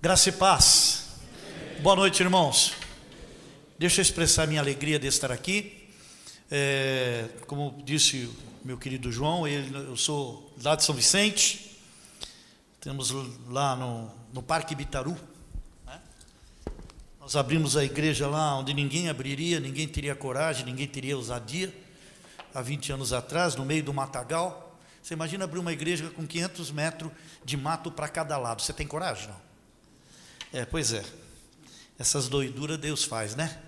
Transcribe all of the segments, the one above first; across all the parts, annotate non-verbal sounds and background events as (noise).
Graça e paz. Boa noite, irmãos. Deixa eu expressar minha alegria de estar aqui. É, como disse meu querido João, ele, eu sou lá de São Vicente. Temos lá no, no Parque Bitaru. Né? Nós abrimos a igreja lá onde ninguém abriria, ninguém teria coragem, ninguém teria ousadia. Há 20 anos atrás, no meio do matagal. Você imagina abrir uma igreja com 500 metros de mato para cada lado. Você tem coragem? Não? É, pois é. Essas doiduras Deus faz, né?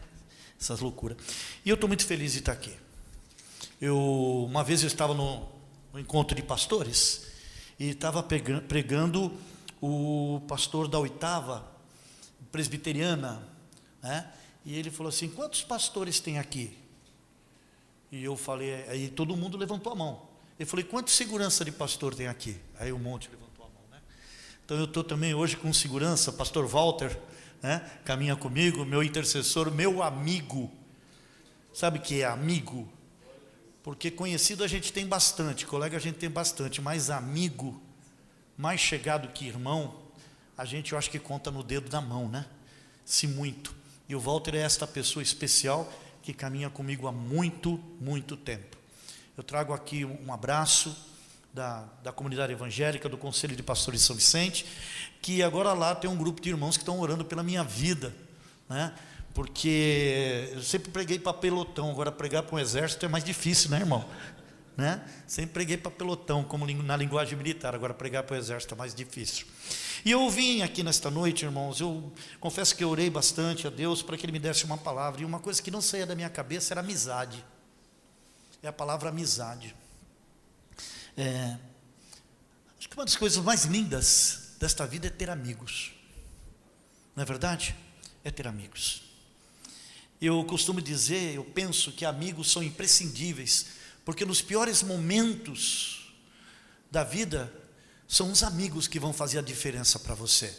Essas loucuras. E eu estou muito feliz de estar aqui. Eu, uma vez eu estava no, no encontro de pastores e estava pregando o pastor da oitava presbiteriana, né? E ele falou assim: quantos pastores tem aqui? E eu falei, aí todo mundo levantou a mão. Eu falei, quanto segurança de pastor tem aqui? Aí um monte levantou? Então eu estou também hoje com segurança, pastor Walter, né? Caminha comigo, meu intercessor, meu amigo. Sabe o que é amigo? Porque conhecido a gente tem bastante, colega a gente tem bastante, mas amigo, mais chegado que irmão, a gente eu acho que conta no dedo da mão, né? Se muito. E o Walter é esta pessoa especial que caminha comigo há muito, muito tempo. Eu trago aqui um abraço da, da comunidade evangélica, do Conselho de Pastores São Vicente, que agora lá tem um grupo de irmãos que estão orando pela minha vida, né? Porque eu sempre preguei para pelotão, agora pregar para um exército é mais difícil, né, irmão? Né? Sempre preguei para pelotão, como na linguagem militar, agora pregar para o exército é mais difícil. E eu vim aqui nesta noite, irmãos, eu confesso que orei bastante a Deus para que Ele me desse uma palavra, e uma coisa que não saía da minha cabeça era amizade é a palavra amizade. É, acho que uma das coisas mais lindas desta vida é ter amigos. Não é verdade? É ter amigos. Eu costumo dizer, eu penso que amigos são imprescindíveis, porque nos piores momentos da vida, são os amigos que vão fazer a diferença para você.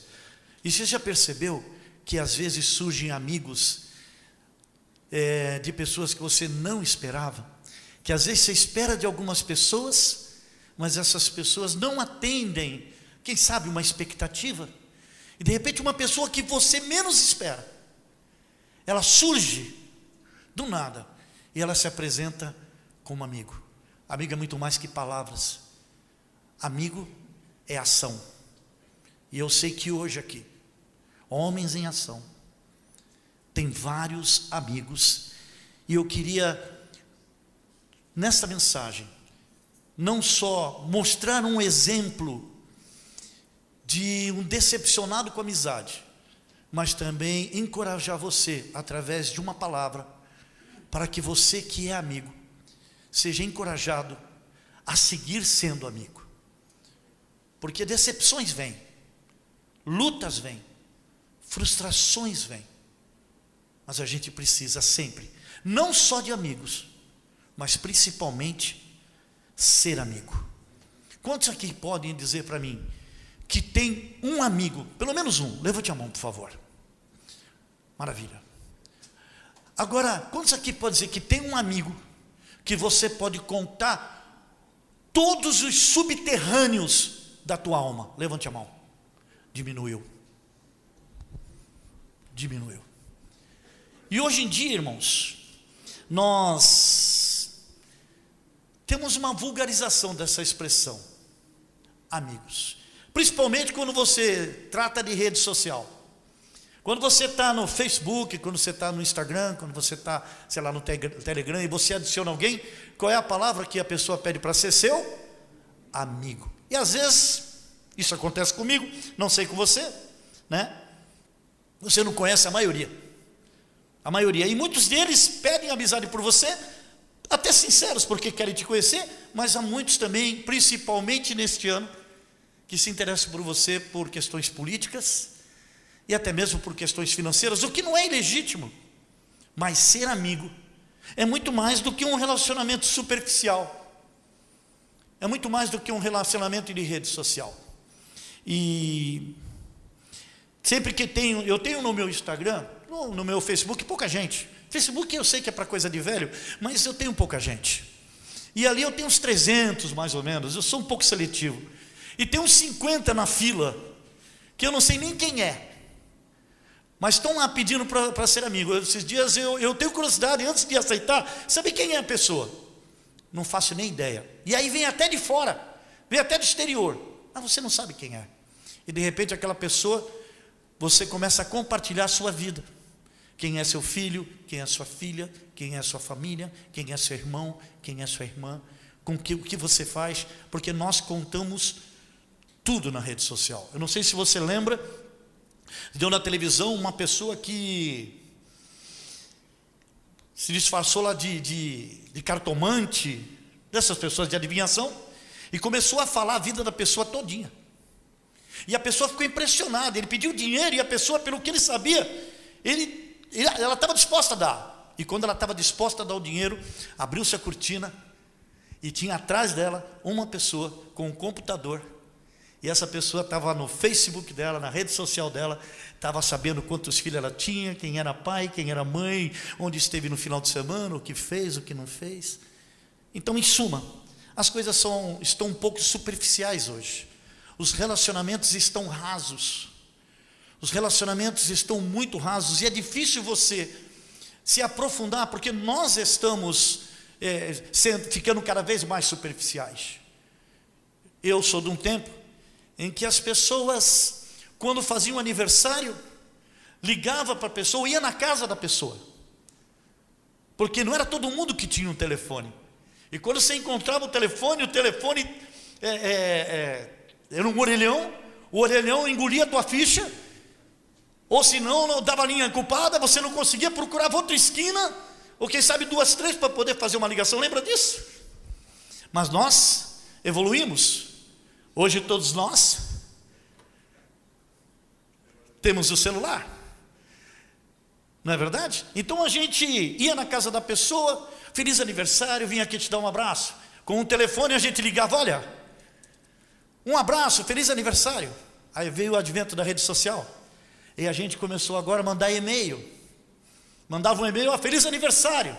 E você já percebeu que às vezes surgem amigos é, de pessoas que você não esperava? que às vezes você espera de algumas pessoas, mas essas pessoas não atendem, quem sabe, uma expectativa, e de repente uma pessoa que você menos espera, ela surge do nada e ela se apresenta como amigo. Amigo é muito mais que palavras, amigo é ação. E eu sei que hoje aqui, homens em ação, tem vários amigos, e eu queria nesta mensagem, não só mostrar um exemplo de um decepcionado com amizade, mas também encorajar você através de uma palavra, para que você que é amigo, seja encorajado a seguir sendo amigo. Porque decepções vêm, lutas vêm, frustrações vêm, mas a gente precisa sempre, não só de amigos, mas principalmente ser amigo. Quantos aqui podem dizer para mim que tem um amigo, pelo menos um? Levante a mão, por favor. Maravilha. Agora, quantos aqui podem dizer que tem um amigo que você pode contar todos os subterrâneos da tua alma? Levante a mão. Diminuiu. Diminuiu. E hoje em dia, irmãos, nós temos uma vulgarização dessa expressão, amigos. Principalmente quando você trata de rede social. Quando você está no Facebook, quando você está no Instagram, quando você está, sei lá, no Telegram e você adiciona alguém, qual é a palavra que a pessoa pede para ser seu? Amigo. E às vezes, isso acontece comigo, não sei com você, né? Você não conhece a maioria. A maioria. E muitos deles pedem amizade por você, até sinceros, porque querem te conhecer, mas há muitos também, principalmente neste ano, que se interessam por você por questões políticas e até mesmo por questões financeiras, o que não é ilegítimo, mas ser amigo é muito mais do que um relacionamento superficial, é muito mais do que um relacionamento de rede social. E sempre que tenho, eu tenho no meu Instagram, no, meu Facebook, pouca gente, Facebook eu sei que é para coisa de velho, mas eu tenho pouca gente. E ali eu tenho uns 300 mais ou menos, eu sou um pouco seletivo. E tem uns 50 na fila, que eu não sei nem quem é, mas estão lá pedindo para ser amigo. Esses dias eu, eu tenho curiosidade, antes de aceitar, saber quem é a pessoa. Não faço nem ideia. E aí vem até de fora, vem até do exterior, mas você não sabe quem é. E de repente aquela pessoa, você começa a compartilhar a sua vida. Quem é seu filho, quem é sua filha, quem é sua família, quem é seu irmão, quem é sua irmã, com que, o que você faz, porque nós contamos tudo na rede social. Eu não sei se você lembra, deu na televisão uma pessoa que se disfarçou lá de, de, de cartomante, dessas pessoas de adivinhação, e começou a falar a vida da pessoa todinha. E a pessoa ficou impressionada, ele pediu dinheiro e a pessoa, pelo que ele sabia, ele, ela estava disposta a dar. E quando ela estava disposta a dar o dinheiro, abriu-se a cortina e tinha atrás dela uma pessoa com um computador e essa pessoa estava no Facebook dela, na rede social dela, estava sabendo quantos filhos ela tinha, quem era pai, quem era mãe, onde esteve no final de semana, o que fez, o que não fez. Então, em suma, as coisas são, estão um pouco superficiais hoje. Os relacionamentos estão rasos. Os relacionamentos estão muito rasos e é difícil você se aprofundar, porque nós estamos é, sendo, ficando cada vez mais superficiais. Eu sou de um tempo em que as pessoas, quando faziam aniversário, ligava para a pessoa, ia na casa da pessoa, porque não era todo mundo que tinha um telefone. E quando você encontrava o telefone, o telefone é, é, é, era um orelhão, o orelhão engolia a tua ficha, ou se não, não dava linha culpada, você não conseguia, procurava outra esquina, ou quem sabe duas, três para poder fazer uma ligação, lembra disso? Mas nós evoluímos, Hoje todos nós temos o celular. Não é verdade? Então a gente ia na casa da pessoa, feliz aniversário, vim aqui te dar um abraço. Com o telefone a gente ligava, olha, um abraço, feliz aniversário. Aí veio o advento da rede social. E a gente começou agora a mandar e-mail. Mandava um e-mail, ah, feliz aniversário.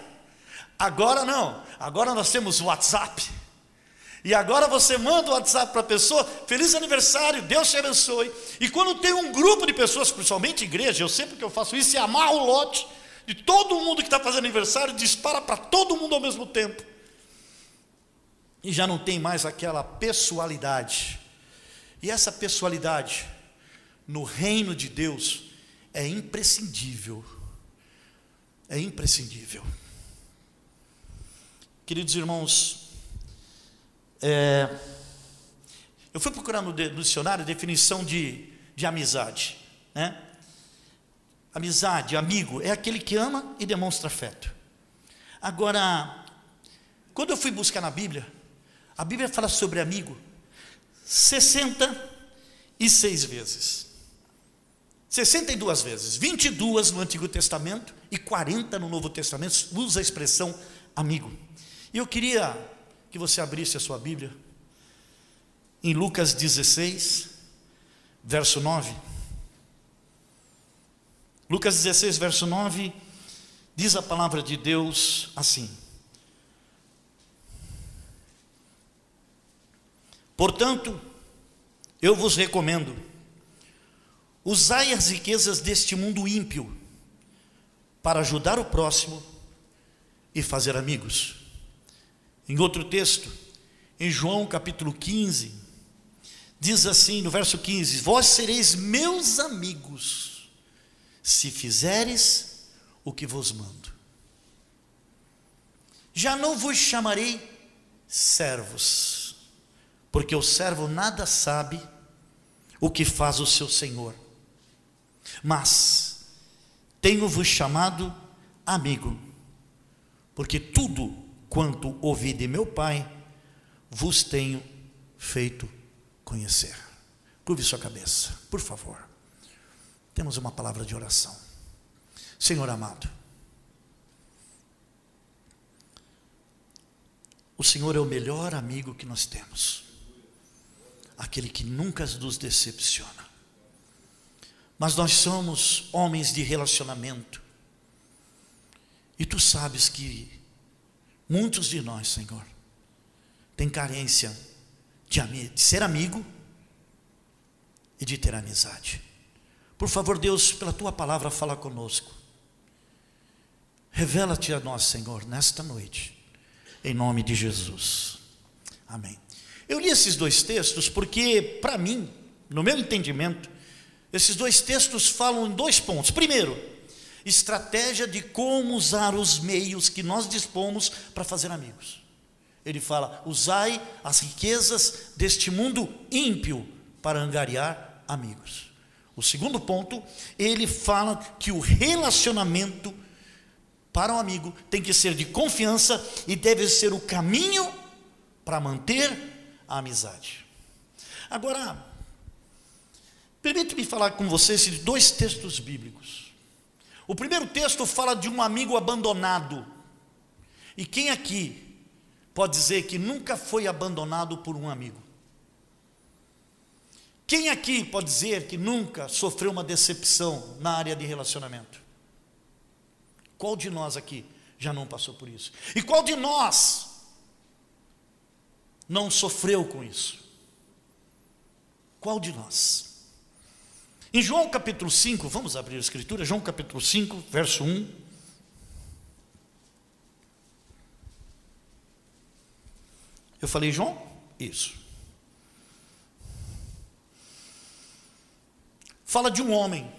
Agora não, agora nós temos WhatsApp. E agora você manda o WhatsApp para a pessoa, feliz aniversário, Deus te abençoe. E quando tem um grupo de pessoas, principalmente igreja, eu sempre que eu faço isso, e amarro o lote de todo mundo que está fazendo aniversário, dispara para todo mundo ao mesmo tempo. E já não tem mais aquela pessoalidade. E essa pessoalidade, no reino de Deus, é imprescindível. É imprescindível. Queridos irmãos, é, eu fui procurar no, dicionário a definição de, de amizade. Né? Amizade, amigo, é aquele que ama e demonstra afeto. Agora, quando eu fui buscar na Bíblia, a Bíblia fala sobre amigo 66 vezes. 62 vezes, 22 no Antigo Testamento e 40 no Novo Testamento, usa a expressão amigo. E eu queria que você abrisse a sua Bíblia em Lucas 16, verso 9. Lucas 16, verso 9, diz a palavra de Deus assim: Portanto, eu vos recomendo, usai as riquezas deste mundo ímpio para ajudar o próximo e fazer amigos. Em outro texto, em João capítulo 15, diz assim no verso 15: Vós sereis meus amigos, se fizeres o que vos mando. Já não vos chamarei servos, porque o servo nada sabe o que faz o seu senhor, mas tenho-vos chamado amigo, porque tudo quanto ouvi de meu Pai, vos tenho feito conhecer. Curve sua cabeça, por favor. Temos uma palavra de oração. Senhor amado, o Senhor é o melhor amigo que nós temos, aquele que nunca nos decepciona. Mas nós somos homens de relacionamento, e tu sabes que Muitos de nós, Senhor, têm carência de, de ser amigo e de ter amizade. Por favor, Deus, pela tua palavra, fala conosco. Revela-te a nós, Senhor, nesta noite, em nome de Jesus. Amém. Eu li esses dois textos porque, para mim, no meu entendimento, esses dois textos falam em dois pontos. Primeiro, estratégia de como usar os meios que nós dispomos para fazer amigos. Ele fala: usai as riquezas deste mundo ímpio para angariar amigos. O segundo ponto, ele fala que o relacionamento para o um amigo tem que ser de confiança e deve ser o caminho para manter a amizade. Agora, permite-me falar com vocês de dois textos bíblicos. O primeiro texto fala de um amigo abandonado. E quem aqui pode dizer que nunca foi abandonado por um amigo? Quem aqui pode dizer que nunca sofreu uma decepção na área de relacionamento? Qual de nós aqui já não passou por isso? E qual de nós não sofreu com isso? Qual de nós? Em João capítulo 5, vamos abrir a escritura, João capítulo 5, verso 1. Eu falei João? Isso. Fala de um homem.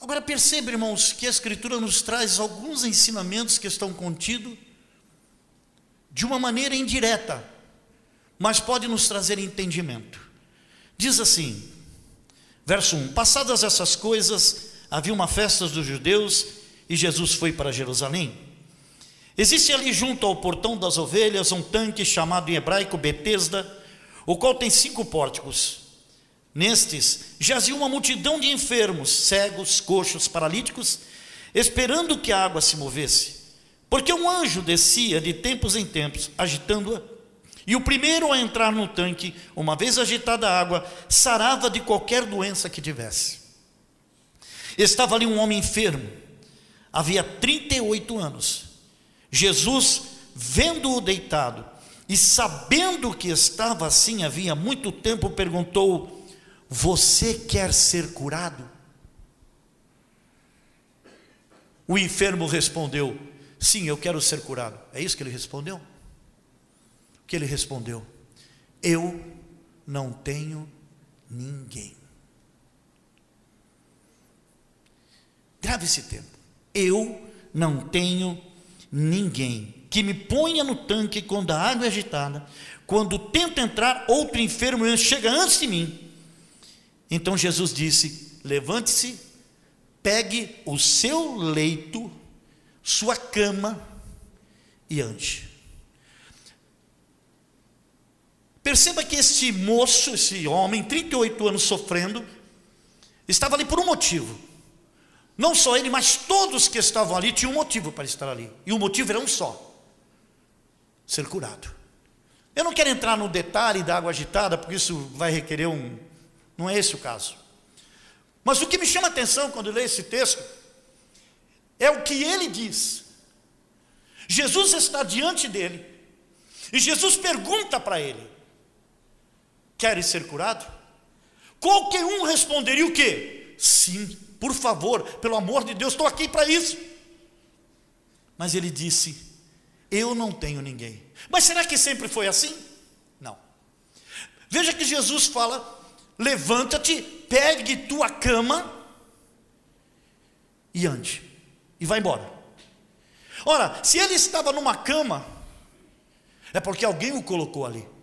Agora perceba, irmãos, que a Escritura nos traz alguns ensinamentos que estão contidos de uma maneira indireta, mas pode nos trazer entendimento. Diz assim, verso 1: Passadas essas coisas, havia uma festa dos judeus e Jesus foi para Jerusalém. Existe ali junto ao portão das ovelhas um tanque chamado em hebraico Betesda, o qual tem cinco pórticos. Nestes jazia uma multidão de enfermos, cegos, coxos, paralíticos, esperando que a água se movesse. Porque um anjo descia de tempos em tempos, agitando-a, e o primeiro a entrar no tanque, uma vez agitada a água, sarava de qualquer doença que tivesse. Estava ali um homem enfermo, havia 38 anos. Jesus, vendo-o deitado e sabendo que estava assim havia muito tempo, perguntou: Você quer ser curado? O enfermo respondeu: Sim, eu quero ser curado. É isso que ele respondeu? Que ele respondeu? Eu não tenho ninguém. Grave esse tempo. Eu não tenho ninguém que me ponha no tanque quando a água é agitada, quando tento entrar, outro enfermo chega antes de mim. Então Jesus disse: Levante-se, pegue o seu leito sua cama e ande. Perceba que este moço, esse homem, 38 anos sofrendo, estava ali por um motivo. Não só ele, mas todos que estavam ali tinham um motivo para estar ali. E o motivo era um só: ser curado. Eu não quero entrar no detalhe da água agitada, porque isso vai requerer um. Não é esse o caso. Mas o que me chama a atenção quando leio esse texto é o que ele diz. Jesus está diante dele. E Jesus pergunta para ele: Queres ser curado? Qualquer um responderia o quê? Sim, por favor, pelo amor de Deus, estou aqui para isso. Mas ele disse: Eu não tenho ninguém. Mas será que sempre foi assim? Não. Veja que Jesus fala: Levanta-te, pegue tua cama e ande e vai embora. Ora, se ele estava numa cama, é porque alguém o colocou ali.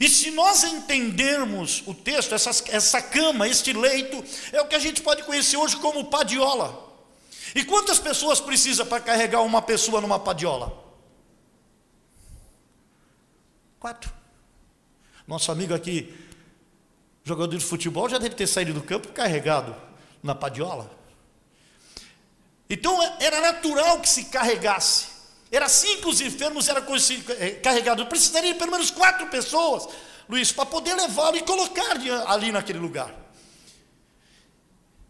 E se nós entendermos o texto, essa, essa cama, este leito, é o que a gente pode conhecer hoje como padiola. E quantas pessoas precisa para carregar uma pessoa numa padiola? Quatro. Nosso amigo aqui, jogador de futebol, já deve ter saído do campo carregado na padiola. Então era natural que se carregasse. Era assim que os enfermos eram eh, carregados. Precisaria de pelo menos quatro pessoas, Luiz, para poder levá-lo e colocar ali naquele lugar.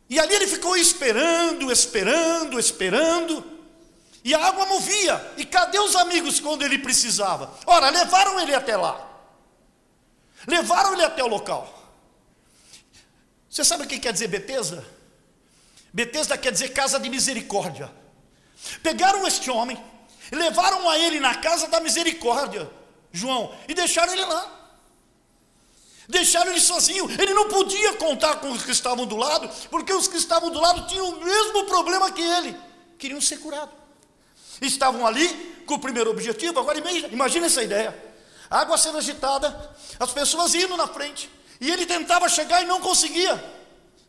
E ali ele ficou esperando, esperando, esperando. E a água movia. E cadê os amigos quando ele precisava? Ora, levaram ele até lá. Levaram ele até o local. Você sabe o que quer dizer Betesda? Betesda quer dizer casa de misericórdia. Pegaram este homem, levaram a ele na casa da misericórdia, João, e deixaram ele lá. Deixaram ele sozinho. Ele não podia contar com os que estavam do lado, porque os que estavam do lado tinham o mesmo problema que ele. Queriam ser curados. Estavam ali com o primeiro objetivo. Agora imagine essa ideia: água sendo agitada, as pessoas indo na frente, e ele tentava chegar e não conseguia.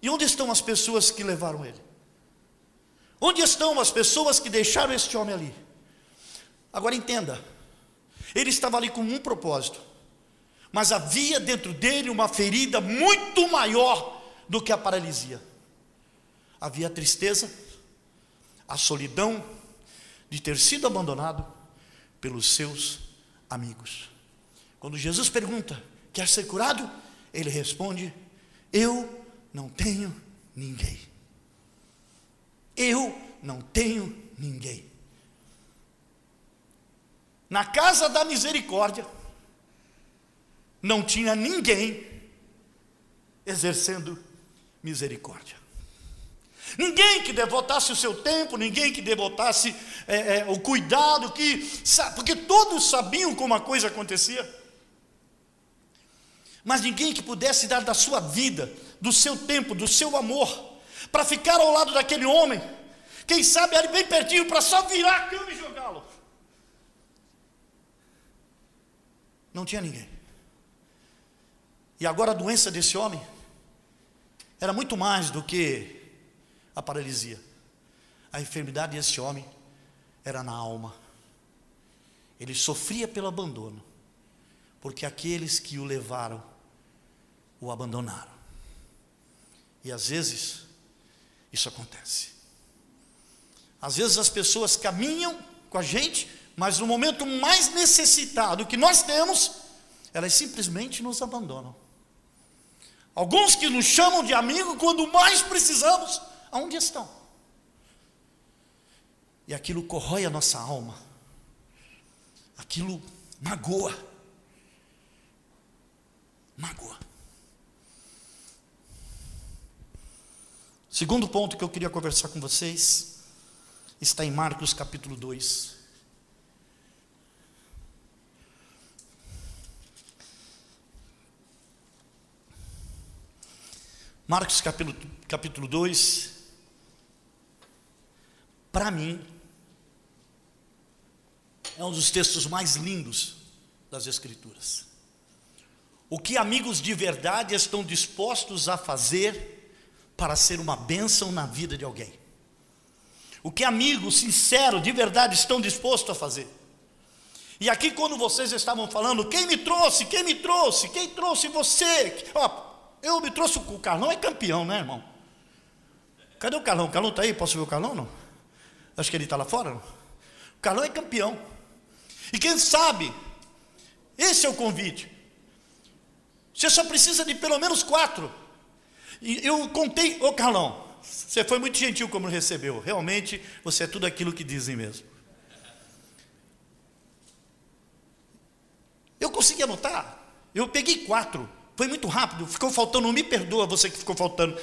E onde estão as pessoas que levaram ele? Onde estão as pessoas que deixaram este homem ali? Agora entenda, ele estava ali com um propósito, mas havia dentro dele uma ferida muito maior do que a paralisia. Havia a tristeza, a solidão de ter sido abandonado pelos seus amigos. Quando Jesus pergunta: Quer ser curado? Ele responde: Eu não tenho ninguém. Eu não tenho ninguém. Na casa da misericórdia, não tinha ninguém exercendo misericórdia. Ninguém que devotasse o seu tempo, ninguém que devotasse é, é, o cuidado, que porque todos sabiam como a coisa acontecia, mas ninguém que pudesse dar da sua vida, do seu tempo, do seu amor, para ficar ao lado daquele homem, quem sabe ali bem pertinho, para só virar a cama e jogá-lo. Não tinha ninguém. E agora a doença desse homem era muito mais do que a paralisia. A enfermidade desse homem era na alma. Ele sofria pelo abandono, porque aqueles que o levaram o abandonaram. E às vezes isso acontece. Às vezes as pessoas caminham com a gente, mas no momento mais necessitado que nós temos, elas simplesmente nos abandonam. Alguns que nos chamam de amigo quando mais precisamos, aonde estão? E aquilo corrói a nossa alma, aquilo magoa, magoa. Segundo ponto que eu queria conversar com vocês está em Marcos capítulo 2. Marcos capítulo, capítulo 2, para mim, é um dos textos mais lindos das Escrituras. O que amigos de verdade estão dispostos a fazer para ser uma bênção na vida de alguém. O que amigos sinceros, de verdade, estão dispostos a fazer. E aqui, quando vocês estavam falando, quem me trouxe, quem me trouxe, quem trouxe você? Eu me trouxe o Carlão, é campeão, né, irmão? Cadê o Carlão? O Carlão está aí? Posso ver o Carlão? Não? Acho que ele está lá fora. Não? O Carlão é campeão. E quem sabe, esse é o convite. Você só precisa de pelo menos quatro e eu contei, ô Carlão, você foi muito gentil como recebeu. Realmente, você é tudo aquilo que dizem mesmo. Eu consegui anotar. Eu peguei quatro. Foi muito rápido. Ficou faltando, me perdoa você que ficou faltando.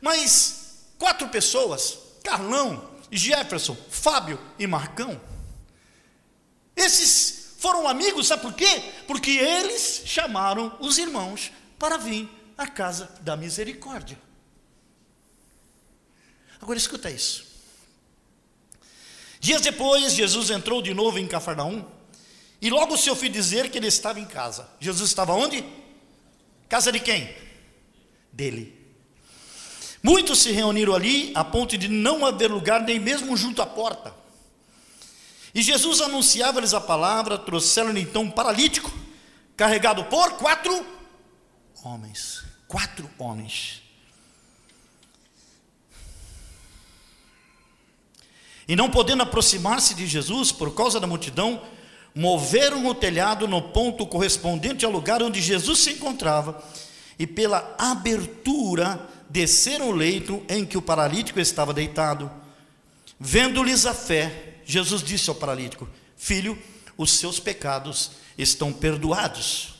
Mas quatro pessoas, Carlão, Jefferson, Fábio e Marcão. Esses foram amigos, sabe por quê? Porque eles chamaram os irmãos para vir a casa da misericórdia. Agora escuta isso. Dias depois, Jesus entrou de novo em Cafarnaum e logo se ouviu dizer que ele estava em casa. Jesus estava onde? Casa de quem? Dele. Muitos se reuniram ali a ponto de não haver lugar nem mesmo junto à porta. E Jesus anunciava-lhes a palavra, trouxeram-lhe então um paralítico, carregado por quatro homens quatro homens. E não podendo aproximar-se de Jesus por causa da multidão, moveram o telhado no ponto correspondente ao lugar onde Jesus se encontrava, e pela abertura desceram o leito em que o paralítico estava deitado. Vendo-lhes a fé, Jesus disse ao paralítico: Filho, os seus pecados estão perdoados.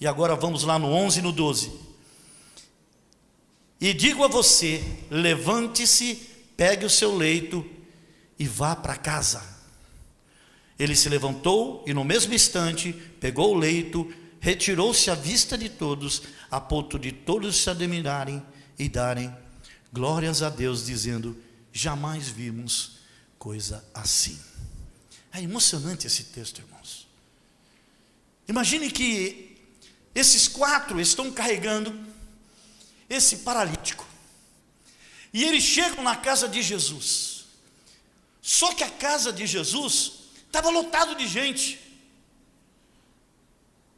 E agora vamos lá no 11 e no 12. E digo a você: levante-se, pegue o seu leito e vá para casa. Ele se levantou e, no mesmo instante, pegou o leito, retirou-se à vista de todos, a ponto de todos se admirarem e darem glórias a Deus, dizendo: Jamais vimos coisa assim. É emocionante esse texto, irmãos. Imagine que esses quatro estão carregando esse paralítico. E eles chegam na casa de Jesus. Só que a casa de Jesus estava lotado de gente.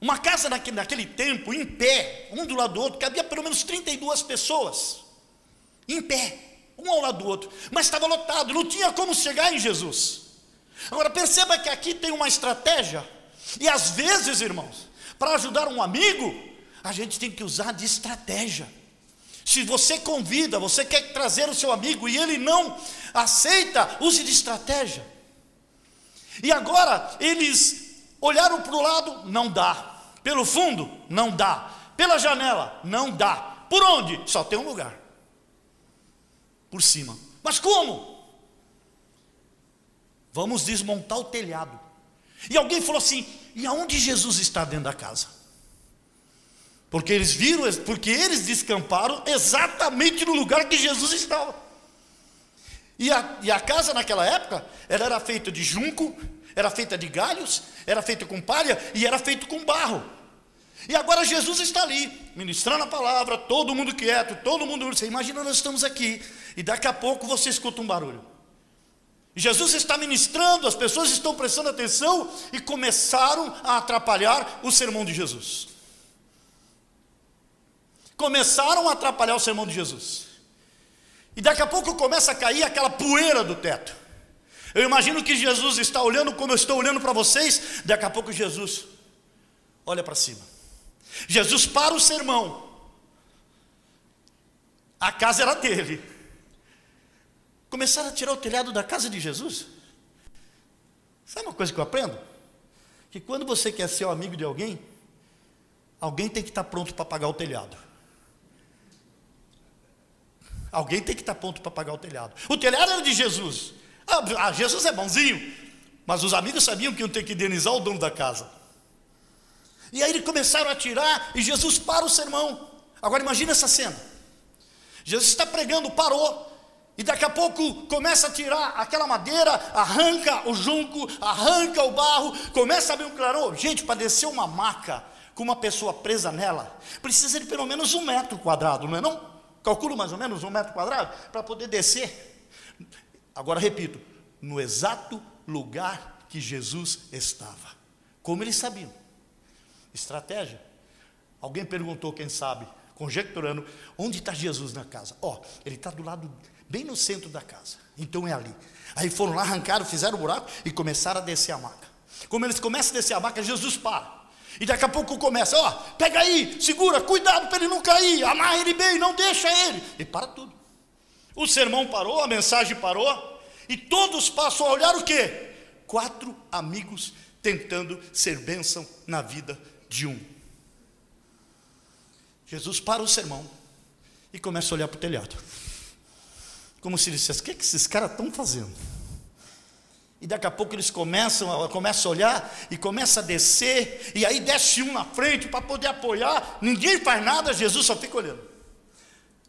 Uma casa naquele, naquele tempo, em pé, um do lado do outro, cabia pelo menos 32 pessoas. Em pé, um ao lado do outro. Mas estava lotado, não tinha como chegar em Jesus. Agora perceba que aqui tem uma estratégia, e às vezes, irmãos, para ajudar um amigo, a gente tem que usar de estratégia. Se você convida, você quer trazer o seu amigo e ele não aceita, use de estratégia. E agora eles olharam para o lado, não dá. Pelo fundo, não dá. Pela janela, não dá. Por onde? Só tem um lugar. Por cima. Mas como? Vamos desmontar o telhado. E alguém falou assim: e aonde Jesus está dentro da casa? Porque eles viram, porque eles descamparam exatamente no lugar que Jesus estava. E a, e a casa naquela época, ela era feita de junco, era feita de galhos, era feita com palha e era feito com barro. E agora Jesus está ali, ministrando a palavra, todo mundo quieto, todo mundo. Você imagina, nós estamos aqui, e daqui a pouco você escuta um barulho. Jesus está ministrando, as pessoas estão prestando atenção e começaram a atrapalhar o sermão de Jesus. Começaram a atrapalhar o sermão de Jesus. E daqui a pouco começa a cair aquela poeira do teto. Eu imagino que Jesus está olhando como eu estou olhando para vocês, daqui a pouco Jesus olha para cima. Jesus para o sermão. A casa era dele. Começaram a tirar o telhado da casa de Jesus. Sabe uma coisa que eu aprendo? Que quando você quer ser o amigo de alguém, alguém tem que estar pronto para pagar o telhado. Alguém tem que estar pronto para pagar o telhado. O telhado era de Jesus. Ah, ah, Jesus é bonzinho. Mas os amigos sabiam que iam ter que indenizar o dono da casa. E aí eles começaram a tirar e Jesus para o sermão. Agora imagine essa cena. Jesus está pregando, parou. E daqui a pouco começa a tirar aquela madeira, arranca o junco, arranca o barro, começa a abrir um clarão. Gente, para descer uma maca com uma pessoa presa nela, precisa de pelo menos um metro quadrado, não é não? Calculo mais ou menos um metro quadrado para poder descer. Agora repito, no exato lugar que Jesus estava. Como eles sabiam? Estratégia. Alguém perguntou, quem sabe, conjecturando, onde está Jesus na casa? Ó, oh, ele está do lado bem no centro da casa. Então é ali. Aí foram lá, arrancaram, fizeram o buraco e começaram a descer a maca. Como eles começam a descer a maca, Jesus para. E daqui a pouco começa, ó, pega aí, segura, cuidado para ele não cair, amarra ele bem, não deixa ele. E para tudo. O sermão parou, a mensagem parou, e todos passam a olhar o quê? Quatro amigos tentando ser bênção na vida de um. Jesus para o sermão e começa a olhar para o telhado. Como se dissesse: o que, é que esses caras estão fazendo? E daqui a pouco eles começam, começam a olhar e começa a descer, e aí desce um na frente para poder apoiar. Ninguém faz nada, Jesus só fica olhando.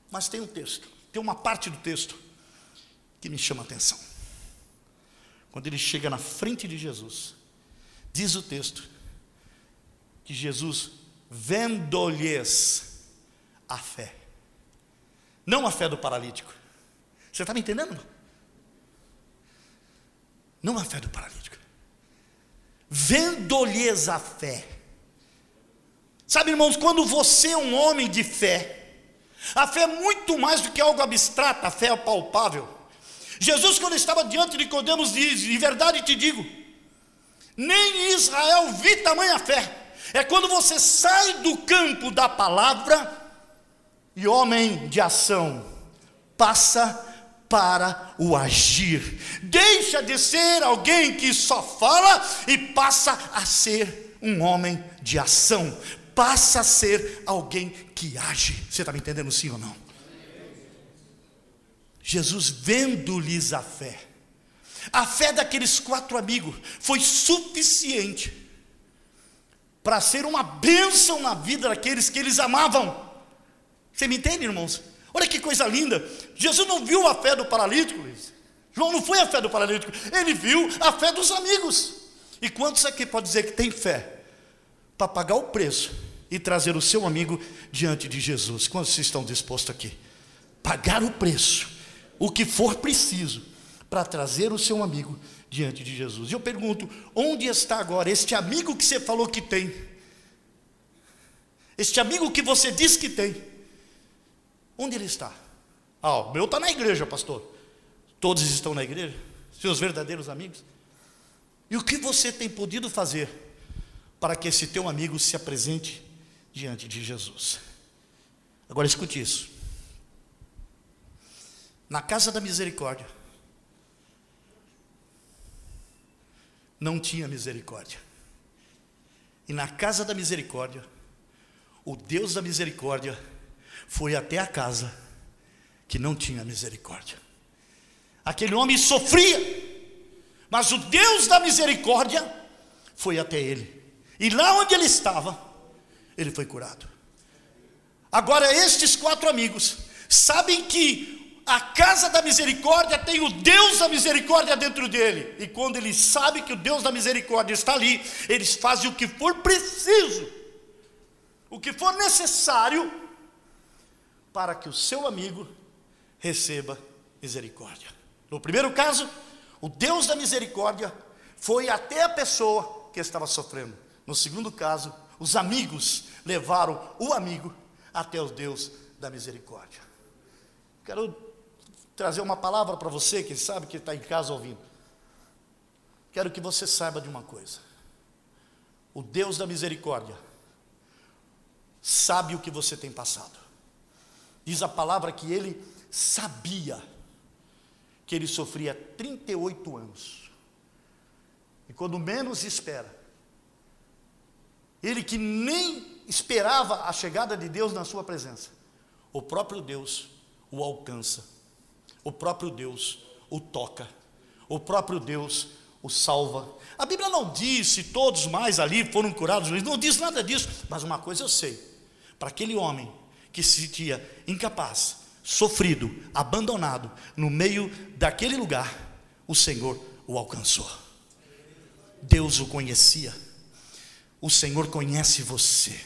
Mas tem um texto, tem uma parte do texto que me chama a atenção. Quando ele chega na frente de Jesus, diz o texto que Jesus vendo-lhes a fé, não a fé do paralítico, você está me entendendo? Não a fé do paralítico. Vendo-lhes a fé. Sabe, irmãos, quando você é um homem de fé, a fé é muito mais do que algo abstrato, a fé é palpável. Jesus, quando estava diante de Nicodemos, diz: Em verdade te digo, nem Israel vi tamanha fé. É quando você sai do campo da palavra e homem de ação passa para o agir. Deixa de ser alguém que só fala e passa a ser um homem de ação. passa a ser alguém que age. Você está me entendendo sim ou não? Jesus vendo-lhes a fé. A fé daqueles quatro amigos foi suficiente para ser uma bênção na vida daqueles que eles amavam. Você me entende, irmãos? Olha que coisa linda. Jesus não viu a fé do paralítico, João não foi a fé do paralítico, ele viu a fé dos amigos. E quantos aqui pode dizer que tem fé para pagar o preço e trazer o seu amigo diante de Jesus? Quantos estão dispostos aqui? Pagar o preço, o que for preciso, para trazer o seu amigo diante de Jesus. E eu pergunto: onde está agora este amigo que você falou que tem? Este amigo que você diz que tem? Onde ele está? Ah, o meu está na igreja, pastor. Todos estão na igreja? Seus verdadeiros amigos? E o que você tem podido fazer para que esse teu amigo se apresente diante de Jesus? Agora escute isso. Na casa da misericórdia, não tinha misericórdia. E na casa da misericórdia, o Deus da misericórdia foi até a casa que não tinha misericórdia. Aquele homem sofria, mas o Deus da misericórdia foi até ele. E lá onde ele estava, ele foi curado. Agora, estes quatro amigos sabem que a casa da misericórdia tem o Deus da misericórdia dentro dele. E quando eles sabem que o Deus da misericórdia está ali, eles fazem o que for preciso, o que for necessário, para que o seu amigo receba misericórdia. No primeiro caso, o Deus da misericórdia foi até a pessoa que estava sofrendo. No segundo caso, os amigos levaram o amigo até o Deus da misericórdia. Quero trazer uma palavra para você, que sabe que está em casa ouvindo. Quero que você saiba de uma coisa: o Deus da misericórdia sabe o que você tem passado. Diz a palavra que ele sabia que ele sofria 38 anos. E quando menos espera, ele que nem esperava a chegada de Deus na sua presença, o próprio Deus o alcança, o próprio Deus o toca, o próprio Deus o salva. A Bíblia não diz se todos mais ali foram curados, não diz nada disso, mas uma coisa eu sei: para aquele homem que se sentia incapaz, sofrido, abandonado, no meio daquele lugar, o Senhor o alcançou. Deus o conhecia. O Senhor conhece você.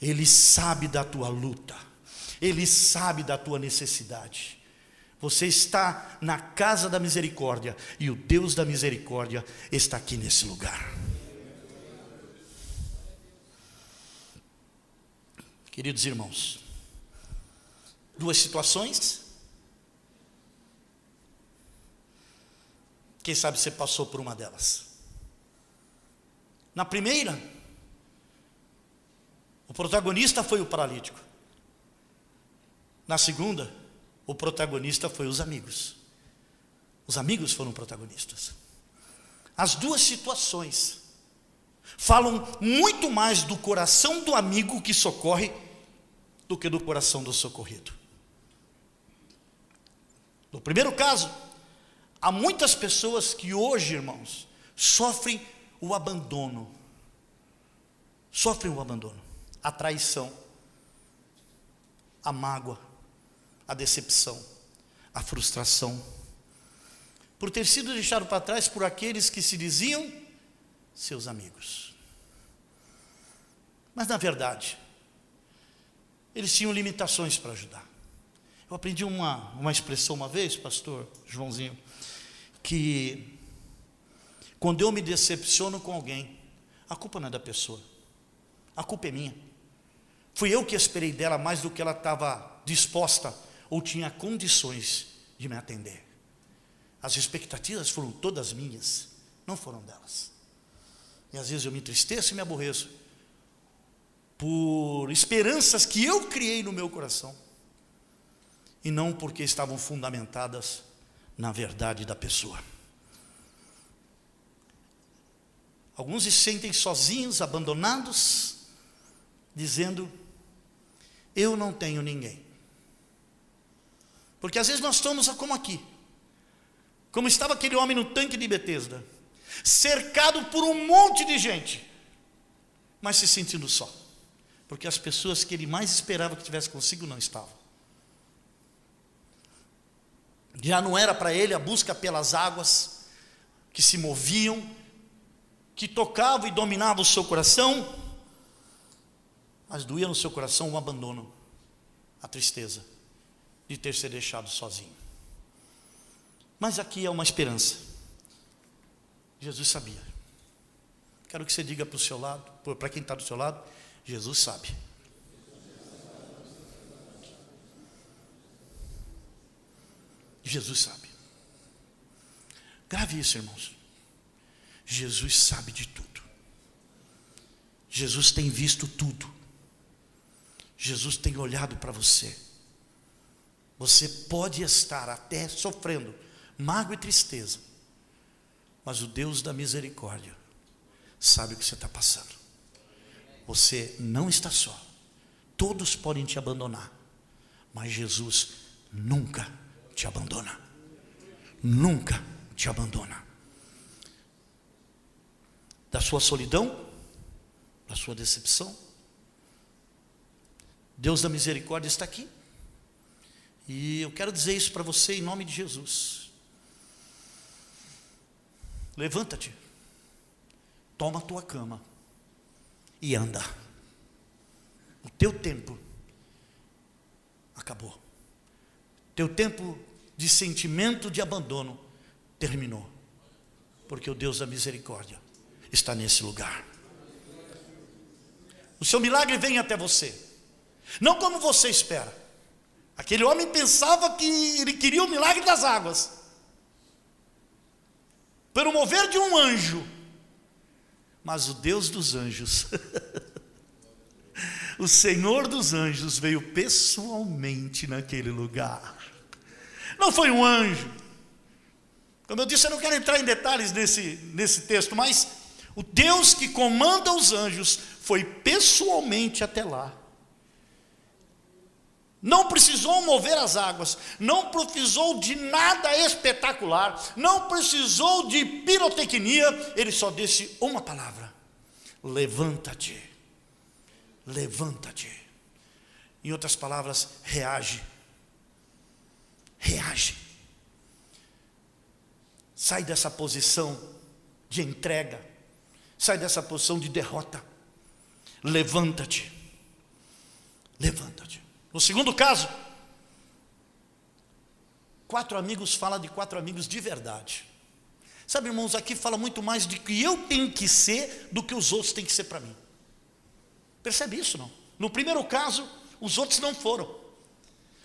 Ele sabe da tua luta. Ele sabe da tua necessidade. Você está na casa da misericórdia e o Deus da misericórdia está aqui nesse lugar. Queridos irmãos, duas situações. Quem sabe você passou por uma delas. Na primeira, o protagonista foi o paralítico. Na segunda, o protagonista foi os amigos. Os amigos foram protagonistas. As duas situações falam muito mais do coração do amigo que socorre do que do coração do socorrido. No primeiro caso, há muitas pessoas que hoje, irmãos, sofrem o abandono. Sofrem o abandono, a traição, a mágoa, a decepção, a frustração, por ter sido deixado para trás por aqueles que se diziam seus amigos. Mas na verdade, eles tinham limitações para ajudar. Eu aprendi uma, uma expressão uma vez, pastor Joãozinho, que quando eu me decepciono com alguém, a culpa não é da pessoa, a culpa é minha. Fui eu que esperei dela mais do que ela estava disposta ou tinha condições de me atender. As expectativas foram todas minhas, não foram delas. E às vezes eu me entristeço e me aborreço por esperanças que eu criei no meu coração e não porque estavam fundamentadas na verdade da pessoa. Alguns se sentem sozinhos, abandonados, dizendo: Eu não tenho ninguém. Porque às vezes nós estamos como aqui, como estava aquele homem no tanque de Betesda, cercado por um monte de gente, mas se sentindo só, porque as pessoas que ele mais esperava que tivesse consigo não estavam. Já não era para ele a busca pelas águas que se moviam, que tocavam e dominavam o seu coração, mas doía no seu coração o abandono, a tristeza de ter sido deixado sozinho. Mas aqui é uma esperança. Jesus sabia. Quero que você diga para o seu lado, para quem está do seu lado, Jesus sabe. Jesus sabe. Grave isso, irmãos. Jesus sabe de tudo. Jesus tem visto tudo. Jesus tem olhado para você. Você pode estar até sofrendo mágoa e tristeza, mas o Deus da misericórdia sabe o que você está passando. Você não está só. Todos podem te abandonar, mas Jesus nunca te abandona. Nunca te abandona. Da sua solidão, da sua decepção, Deus da misericórdia está aqui. E eu quero dizer isso para você em nome de Jesus. Levanta-te, toma a tua cama e anda. O teu tempo acabou. Teu tempo de sentimento de abandono terminou. Porque o Deus da misericórdia está nesse lugar. O seu milagre vem até você. Não como você espera. Aquele homem pensava que ele queria o milagre das águas. Pelo mover de um anjo. Mas o Deus dos anjos, (laughs) o Senhor dos anjos veio pessoalmente naquele lugar. Não foi um anjo. Como eu disse, eu não quero entrar em detalhes nesse, nesse texto, mas o Deus que comanda os anjos foi pessoalmente até lá. Não precisou mover as águas, não precisou de nada espetacular, não precisou de pirotecnia, ele só disse uma palavra: levanta-te, levanta-te. Em outras palavras, reage reage. Sai dessa posição de entrega, sai dessa posição de derrota. Levanta-te. Levanta-te. No segundo caso, quatro amigos fala de quatro amigos de verdade. Sabe, irmãos, aqui fala muito mais de que eu tenho que ser do que os outros têm que ser para mim. Percebe isso, não? No primeiro caso, os outros não foram.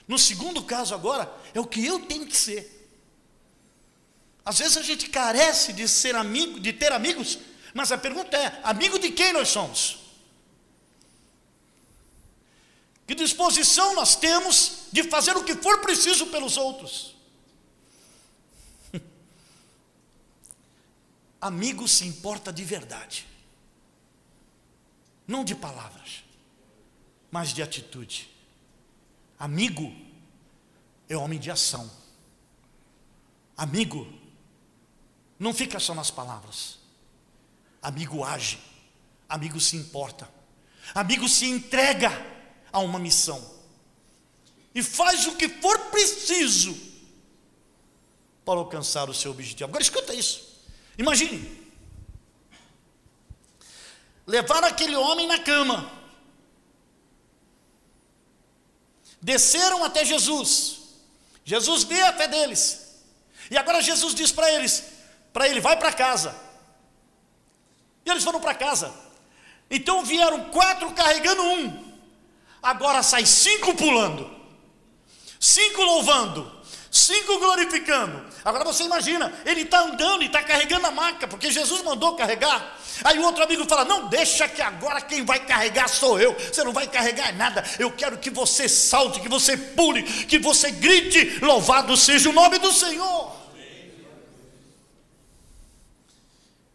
No segundo caso agora, é o que eu tenho que ser. Às vezes a gente carece de ser amigo, de ter amigos, mas a pergunta é: amigo de quem nós somos? Que disposição nós temos de fazer o que for preciso pelos outros? (laughs) Amigo se importa de verdade, não de palavras, mas de atitude. Amigo é homem de ação. Amigo não fica só nas palavras. Amigo age. Amigo se importa. Amigo se entrega a uma missão. E faz o que for preciso para alcançar o seu objetivo. Agora escuta isso. Imagine. Levar aquele homem na cama desceram até Jesus. Jesus veio até deles. E agora Jesus diz para eles, para ele, vai para casa. E eles foram para casa. Então vieram quatro carregando um. Agora sai cinco pulando, cinco louvando, cinco glorificando. Agora você imagina, ele está andando e está carregando a maca, porque Jesus mandou carregar. Aí o outro amigo fala: Não, deixa que agora quem vai carregar sou eu. Você não vai carregar nada. Eu quero que você salte, que você pule, que você grite: Louvado seja o nome do Senhor.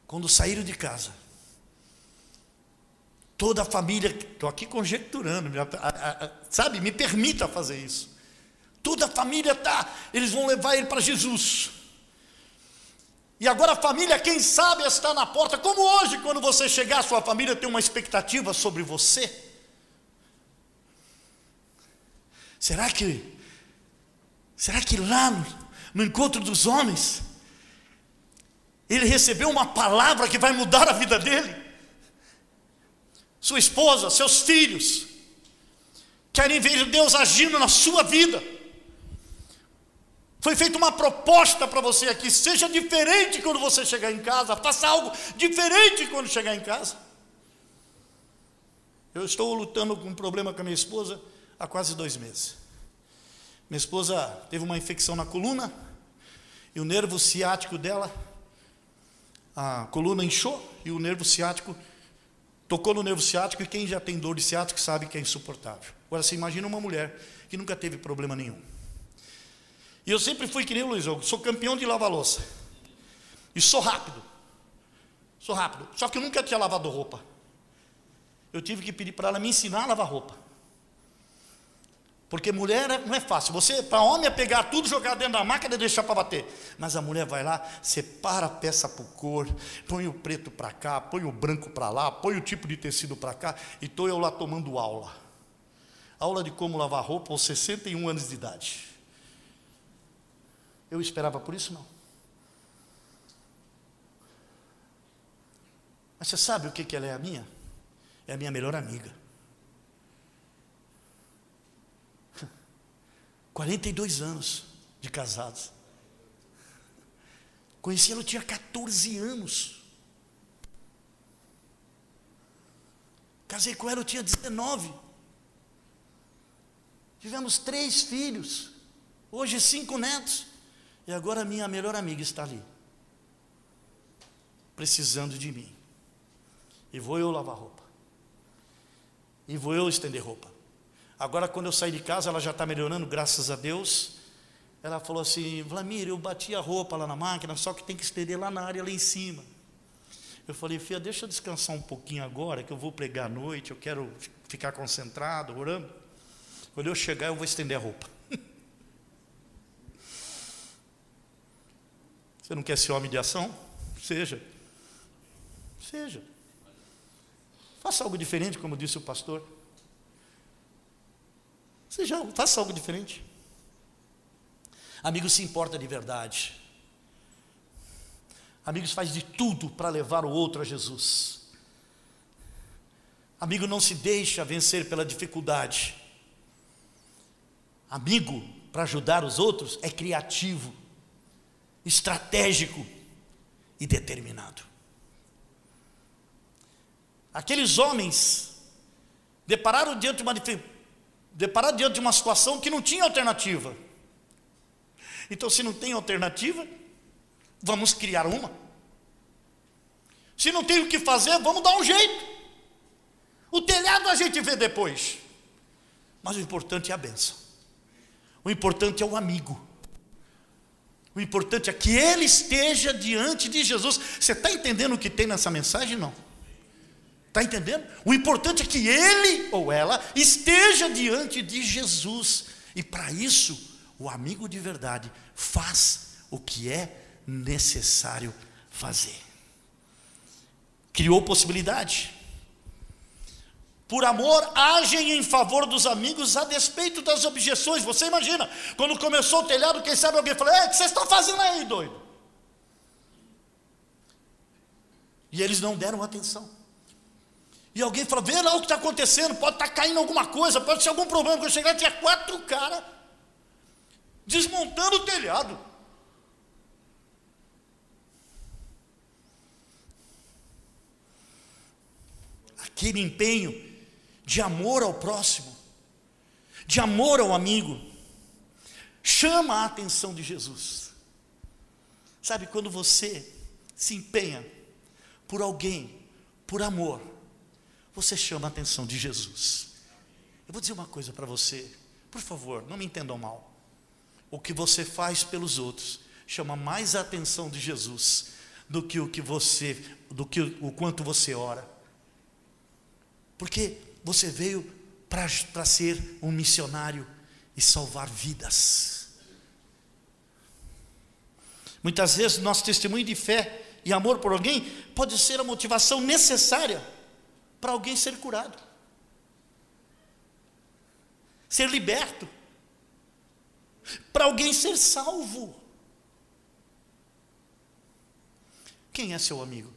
Quando saíram de casa, Toda a família, estou aqui conjecturando, sabe, me permita fazer isso. Toda a família está, eles vão levar ele para Jesus. E agora a família, quem sabe, está na porta, como hoje, quando você chegar, sua família tem uma expectativa sobre você. Será que, será que lá no, no encontro dos homens, ele recebeu uma palavra que vai mudar a vida dele? Sua esposa, seus filhos, querem ver Deus agindo na sua vida. Foi feita uma proposta para você aqui, seja diferente quando você chegar em casa, faça algo diferente quando chegar em casa. Eu estou lutando com um problema com a minha esposa há quase dois meses. Minha esposa teve uma infecção na coluna e o nervo ciático dela, a coluna inchou e o nervo ciático Tocou no nervo ciático e quem já tem dor de ciático sabe que é insuportável. Agora você imagina uma mulher que nunca teve problema nenhum. E eu sempre fui que nem o Luiz, eu sou campeão de lavar louça. E sou rápido. Sou rápido. Só que eu nunca tinha lavado roupa. Eu tive que pedir para ela me ensinar a lavar roupa. Porque mulher não é fácil. Você, para homem, é pegar tudo, jogar dentro da máquina e deixar para bater. Mas a mulher vai lá, separa a peça por cor, põe o preto para cá, põe o branco para lá, põe o tipo de tecido para cá, e estou eu lá tomando aula. Aula de como lavar roupa aos 61 anos de idade. Eu esperava por isso, não. Mas você sabe o que, que ela é a minha? É a minha melhor amiga. 42 anos de casados. Conheci ela, eu tinha 14 anos. Casei com ela, eu tinha 19. Tivemos três filhos. Hoje, cinco netos. E agora, minha melhor amiga está ali. Precisando de mim. E vou eu lavar roupa. E vou eu estender roupa. Agora, quando eu saí de casa, ela já está melhorando, graças a Deus. Ela falou assim: Vlamir, eu bati a roupa lá na máquina, só que tem que estender lá na área, lá em cima. Eu falei, filha, deixa eu descansar um pouquinho agora, que eu vou pregar à noite, eu quero ficar concentrado, orando. Quando eu chegar, eu vou estender a roupa. (laughs) Você não quer ser homem de ação? Seja. Seja. Faça algo diferente, como disse o pastor. Seja, faça algo diferente. Amigo se importa de verdade. Amigos faz de tudo para levar o outro a Jesus. Amigo não se deixa vencer pela dificuldade. Amigo, para ajudar os outros, é criativo, estratégico e determinado. Aqueles homens depararam diante de uma dificuldade deparar diante de uma situação que não tinha alternativa. Então, se não tem alternativa, vamos criar uma. Se não tem o que fazer, vamos dar um jeito. O telhado a gente vê depois. Mas o importante é a benção. O importante é o amigo. O importante é que ele esteja diante de Jesus. Você está entendendo o que tem nessa mensagem? Não. Está entendendo? O importante é que ele ou ela esteja diante de Jesus. E para isso, o amigo de verdade faz o que é necessário fazer. Criou possibilidade. Por amor, agem em favor dos amigos a despeito das objeções. Você imagina, quando começou o telhado, quem sabe alguém falou: É, o que vocês estão fazendo aí, doido? E eles não deram atenção. E alguém fala, vê lá o que está acontecendo, pode estar tá caindo alguma coisa, pode ser algum problema. Quando eu chegar, tinha quatro caras desmontando o telhado. Aquele empenho de amor ao próximo, de amor ao amigo, chama a atenção de Jesus. Sabe, quando você se empenha por alguém, por amor, você chama a atenção de Jesus. Eu vou dizer uma coisa para você, por favor, não me entendam mal. O que você faz pelos outros chama mais a atenção de Jesus do que o que você, do que o quanto você ora. Porque você veio para ser um missionário e salvar vidas. Muitas vezes nosso testemunho de fé e amor por alguém pode ser a motivação necessária para alguém ser curado, ser liberto, para alguém ser salvo. Quem é seu amigo?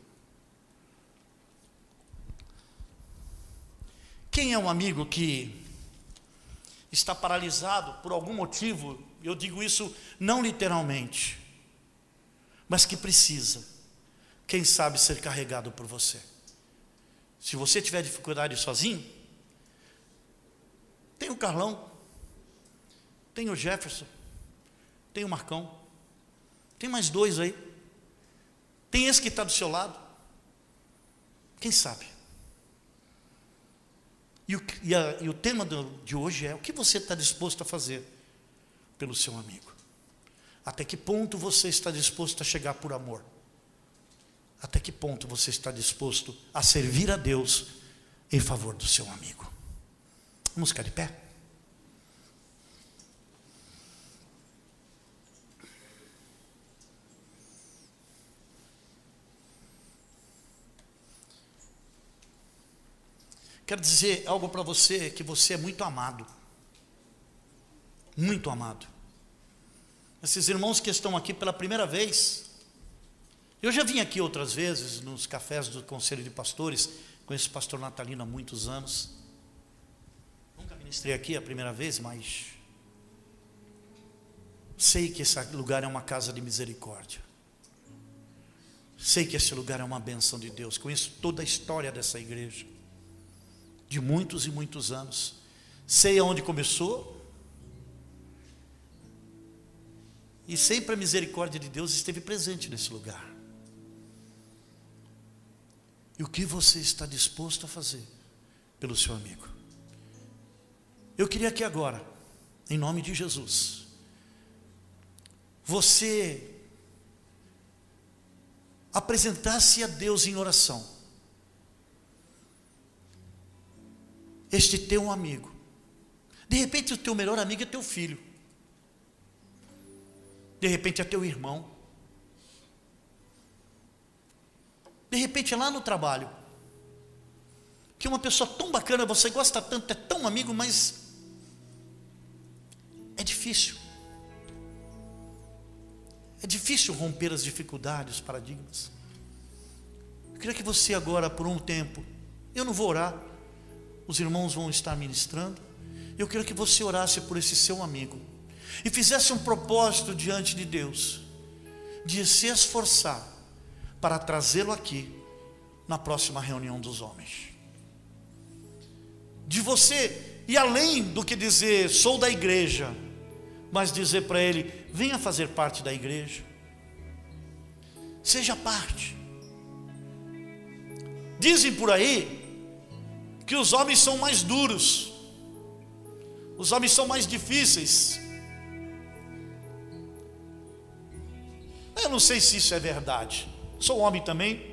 Quem é um amigo que está paralisado por algum motivo? Eu digo isso não literalmente, mas que precisa, quem sabe, ser carregado por você. Se você tiver dificuldade sozinho, tem o Carlão, tem o Jefferson, tem o Marcão, tem mais dois aí, tem esse que está do seu lado. Quem sabe? E o, e, a, e o tema do, de hoje é: o que você está disposto a fazer pelo seu amigo? Até que ponto você está disposto a chegar por amor? Até que ponto você está disposto a servir a Deus em favor do seu amigo? Vamos ficar de pé? Quero dizer algo para você, que você é muito amado. Muito amado. Esses irmãos que estão aqui pela primeira vez, eu já vim aqui outras vezes nos cafés do Conselho de Pastores, conheço o pastor Natalino há muitos anos. Nunca ministrei aqui a primeira vez, mas sei que esse lugar é uma casa de misericórdia. Sei que esse lugar é uma benção de Deus. Conheço toda a história dessa igreja de muitos e muitos anos. Sei aonde começou. E sempre a misericórdia de Deus esteve presente nesse lugar. E o que você está disposto a fazer pelo seu amigo? Eu queria que agora, em nome de Jesus, você apresentasse a Deus em oração este teu amigo. De repente, o teu melhor amigo é teu filho. De repente, é teu irmão. De repente, lá no trabalho. Que uma pessoa tão bacana, você gosta tanto, é tão amigo, mas é difícil. É difícil romper as dificuldades, paradigmas. Eu queria que você agora, por um tempo, eu não vou orar, os irmãos vão estar ministrando. Eu quero que você orasse por esse seu amigo e fizesse um propósito diante de Deus de se esforçar para trazê-lo aqui na próxima reunião dos homens. De você e além do que dizer sou da igreja, mas dizer para ele venha fazer parte da igreja. Seja parte. Dizem por aí que os homens são mais duros, os homens são mais difíceis. Eu não sei se isso é verdade, sou homem também,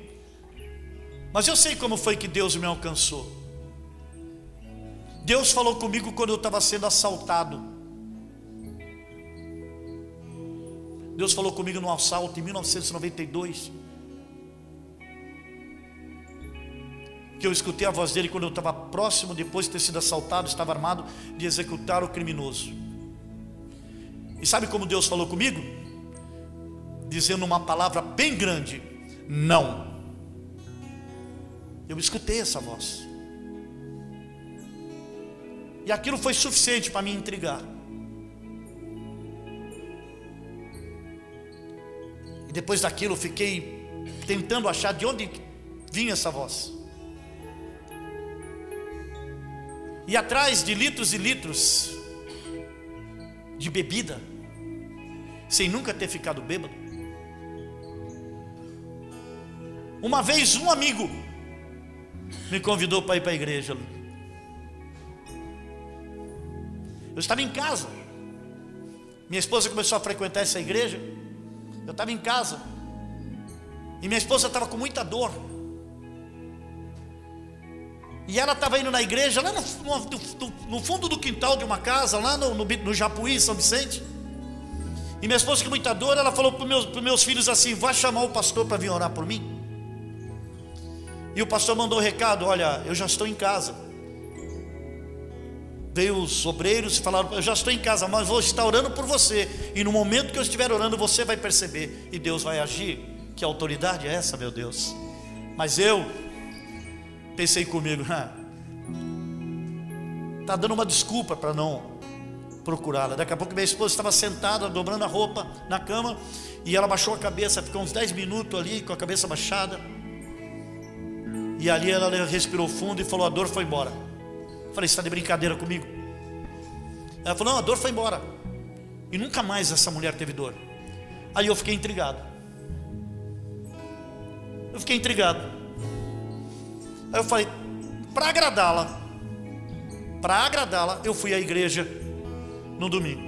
mas eu sei como foi que Deus me alcançou. Deus falou comigo quando eu estava sendo assaltado. Deus falou comigo no assalto em 1992. que eu escutei a voz dele quando eu estava próximo, depois de ter sido assaltado, estava armado, de executar o criminoso. E sabe como Deus falou comigo? Dizendo uma palavra bem grande: não. Eu escutei essa voz. E aquilo foi suficiente para me intrigar. E depois daquilo eu fiquei tentando achar de onde vinha essa voz. e atrás de litros e litros de bebida, sem nunca ter ficado bêbado. Uma vez um amigo me convidou para ir para a igreja. Eu estava em casa. Minha esposa começou a frequentar essa igreja. Eu estava em casa. E minha esposa estava com muita dor. E ela estava indo na igreja, lá no, no, no, fundo do quintal de uma casa, lá no, no, no Japuí, São Vicente. E minha esposa, com muita dor, ela falou para os meus, meus filhos assim: vai chamar o pastor para vir orar por mim. E o pastor mandou o um recado: olha, eu já estou em casa. Veio os obreiros e falaram: eu já estou em casa, mas vou estar orando por você. E no momento que eu estiver orando, você vai perceber e Deus vai agir. Que autoridade é essa, meu Deus? Mas eu pensei comigo, ah, tá dando uma desculpa para não procurá-la. Daqui a pouco minha esposa estava sentada, dobrando a roupa na cama, e ela baixou a cabeça, ficou uns 10 minutos ali com a cabeça baixada. E ali ela respirou fundo e falou: A dor foi embora. Eu falei: Você está de brincadeira comigo? Ela falou: Não, a dor foi embora. E nunca mais essa mulher teve dor. Aí eu fiquei intrigado. Eu fiquei intrigado. Aí eu falei: Para agradá-la, para agradá-la, eu fui à igreja no domingo.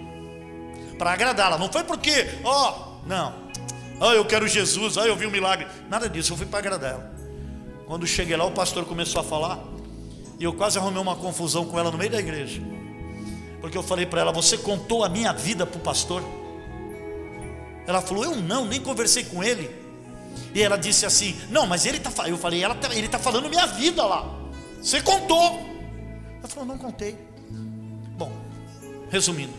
Para agradá-la. Não foi porque, ó, oh, não. Oh, eu quero Jesus, oh, eu vi um milagre. Nada disso, eu fui para agradar ela. Quando cheguei lá, o pastor começou a falar. E eu quase arrumei uma confusão com ela no meio da igreja. Porque eu falei para ela: Você contou a minha vida para o pastor? Ela falou: Eu não, nem conversei com ele. E ela disse assim: Não, mas ele está Eu falei: ela tá, Ele está falando minha vida lá. Você contou. Ela falou: Não contei. Bom, resumindo,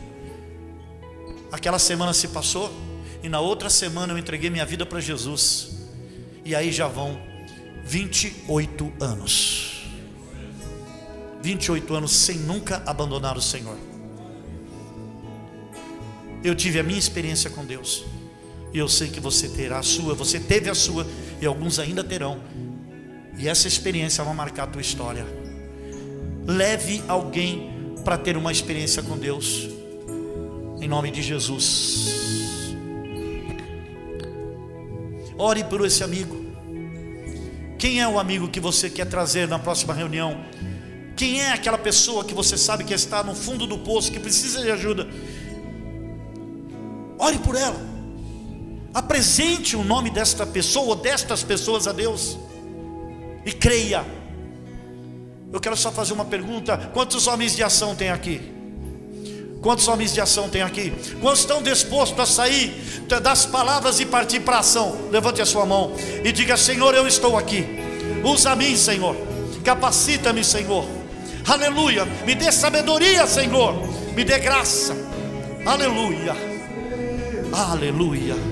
aquela semana se passou. E na outra semana eu entreguei minha vida para Jesus. E aí já vão 28 anos. 28 anos sem nunca abandonar o Senhor. Eu tive a minha experiência com Deus. E eu sei que você terá a sua, você teve a sua, e alguns ainda terão. E essa experiência vai marcar a tua história. Leve alguém para ter uma experiência com Deus. Em nome de Jesus. Ore por esse amigo. Quem é o amigo que você quer trazer na próxima reunião? Quem é aquela pessoa que você sabe que está no fundo do poço, que precisa de ajuda? Ore por ela. Apresente o nome desta pessoa ou destas pessoas a Deus. E creia. Eu quero só fazer uma pergunta: quantos homens de ação tem aqui? Quantos homens de ação tem aqui? Quantos estão dispostos a sair das palavras e partir para a ação? Levante a sua mão e diga: Senhor, eu estou aqui. Usa mim, Senhor. Capacita-me, Senhor. Aleluia. Me dê sabedoria, Senhor. Me dê graça. Aleluia. Aleluia.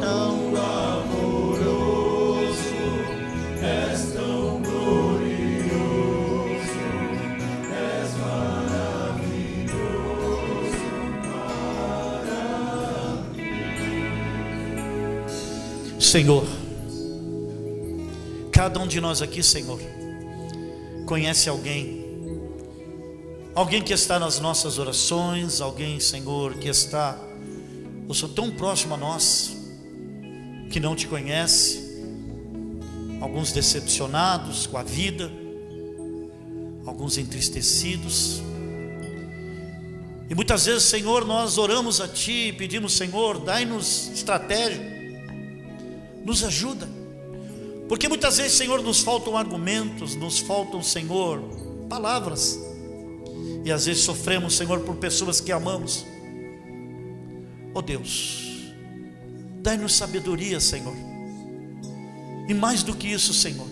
Senhor, cada um de nós aqui, Senhor, conhece alguém, alguém que está nas nossas orações, alguém, Senhor, que está, ou Senhor, tão próximo a nós, que não te conhece, alguns decepcionados com a vida, alguns entristecidos, e muitas vezes, Senhor, nós oramos a Ti pedimos, Senhor, dai-nos estratégia, nos ajuda. Porque muitas vezes, Senhor, nos faltam argumentos, nos faltam, Senhor, palavras. E às vezes sofremos, Senhor, por pessoas que amamos. Oh Deus, dai-nos sabedoria, Senhor. E mais do que isso, Senhor,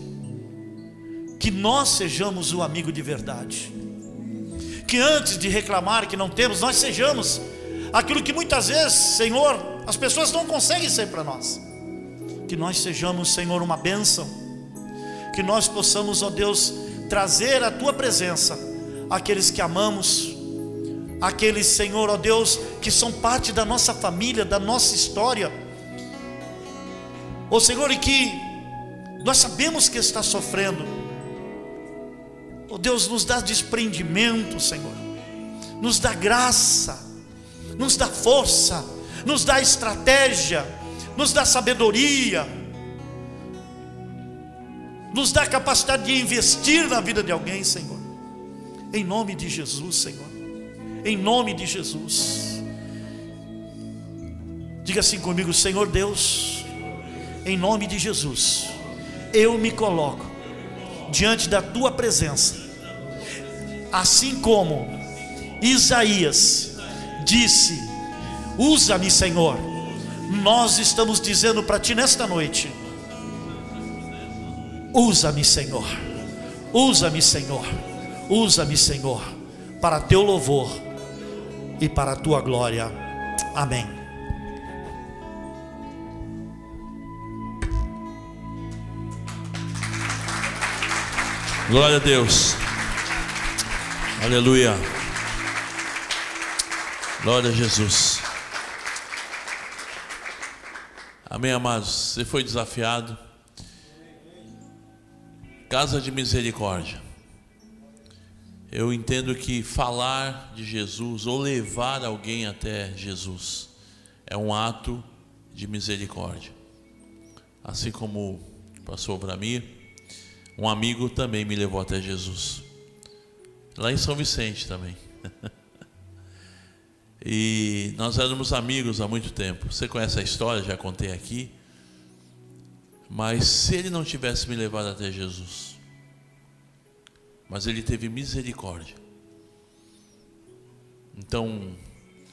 que nós sejamos o amigo de verdade. Que antes de reclamar que não temos, nós sejamos aquilo que muitas vezes, Senhor, as pessoas não conseguem ser para nós que nós sejamos, Senhor, uma bênção, que nós possamos, ó Deus, trazer a tua presença àqueles que amamos, aqueles, Senhor, ó Deus, que são parte da nossa família, da nossa história, ó Senhor, e que Nós sabemos que está sofrendo. Oh Deus, nos dá desprendimento, Senhor. Nos dá graça, nos dá força, nos dá estratégia, nos dá sabedoria, nos dá capacidade de investir na vida de alguém, Senhor. Em nome de Jesus, Senhor. Em nome de Jesus. Diga assim comigo, Senhor Deus, em nome de Jesus, eu me coloco diante da tua presença, assim como Isaías disse: Usa-me, Senhor. Nós estamos dizendo para ti nesta noite: Usa-me, Senhor. Usa-me, Senhor. Usa-me, Senhor, para teu louvor e para a tua glória. Amém. Glória a Deus. Aleluia. Glória a Jesus. Amém, amados. Você foi desafiado. Casa de misericórdia. Eu entendo que falar de Jesus ou levar alguém até Jesus é um ato de misericórdia. Assim como passou para mim, um amigo também me levou até Jesus. Lá em São Vicente também. (laughs) e nós éramos amigos há muito tempo. Você conhece a história, já contei aqui. Mas se ele não tivesse me levado até Jesus, mas ele teve misericórdia. Então,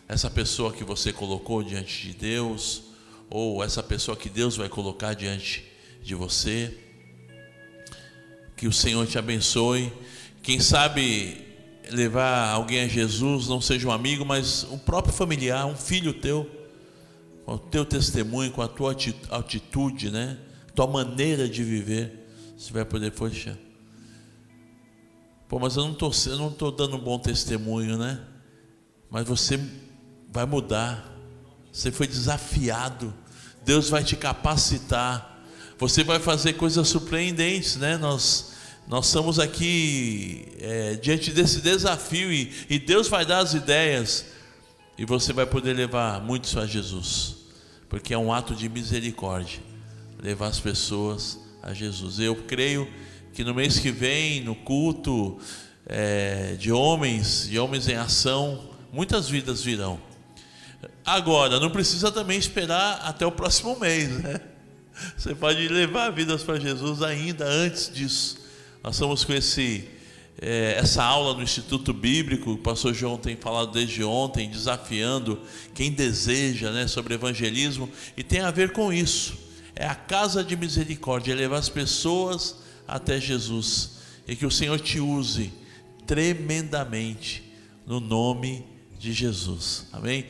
essa pessoa que você colocou diante de Deus, ou essa pessoa que Deus vai colocar diante de você, que o Senhor te abençoe. Quem sabe levar alguém a Jesus, não seja um amigo, mas um próprio familiar, um filho teu, com o teu testemunho, com a tua atitude, né? tua maneira de viver, você vai poder, poxa, pô, mas eu não estou eu não tô dando um bom testemunho, né? Mas você vai mudar, você foi desafiado, Deus vai te capacitar, você vai fazer coisas surpreendentes, né? Nós, nós estamos aqui é, diante desse desafio e, e Deus vai dar as ideias e você vai poder levar muitos a Jesus, porque é um ato de misericórdia levar as pessoas a Jesus. Eu creio que no mês que vem, no culto é, de homens, de homens em ação, muitas vidas virão. Agora, não precisa também esperar até o próximo (laughs) mês, né? Você pode levar vidas para Jesus ainda antes disso. Nós estamos com esse, é, essa aula no Instituto Bíblico, o pastor João tem falado desde ontem, desafiando quem deseja né, sobre evangelismo, e tem a ver com isso é a casa de misericórdia, é levar as pessoas até Jesus. E que o Senhor te use tremendamente no nome de Jesus. Amém?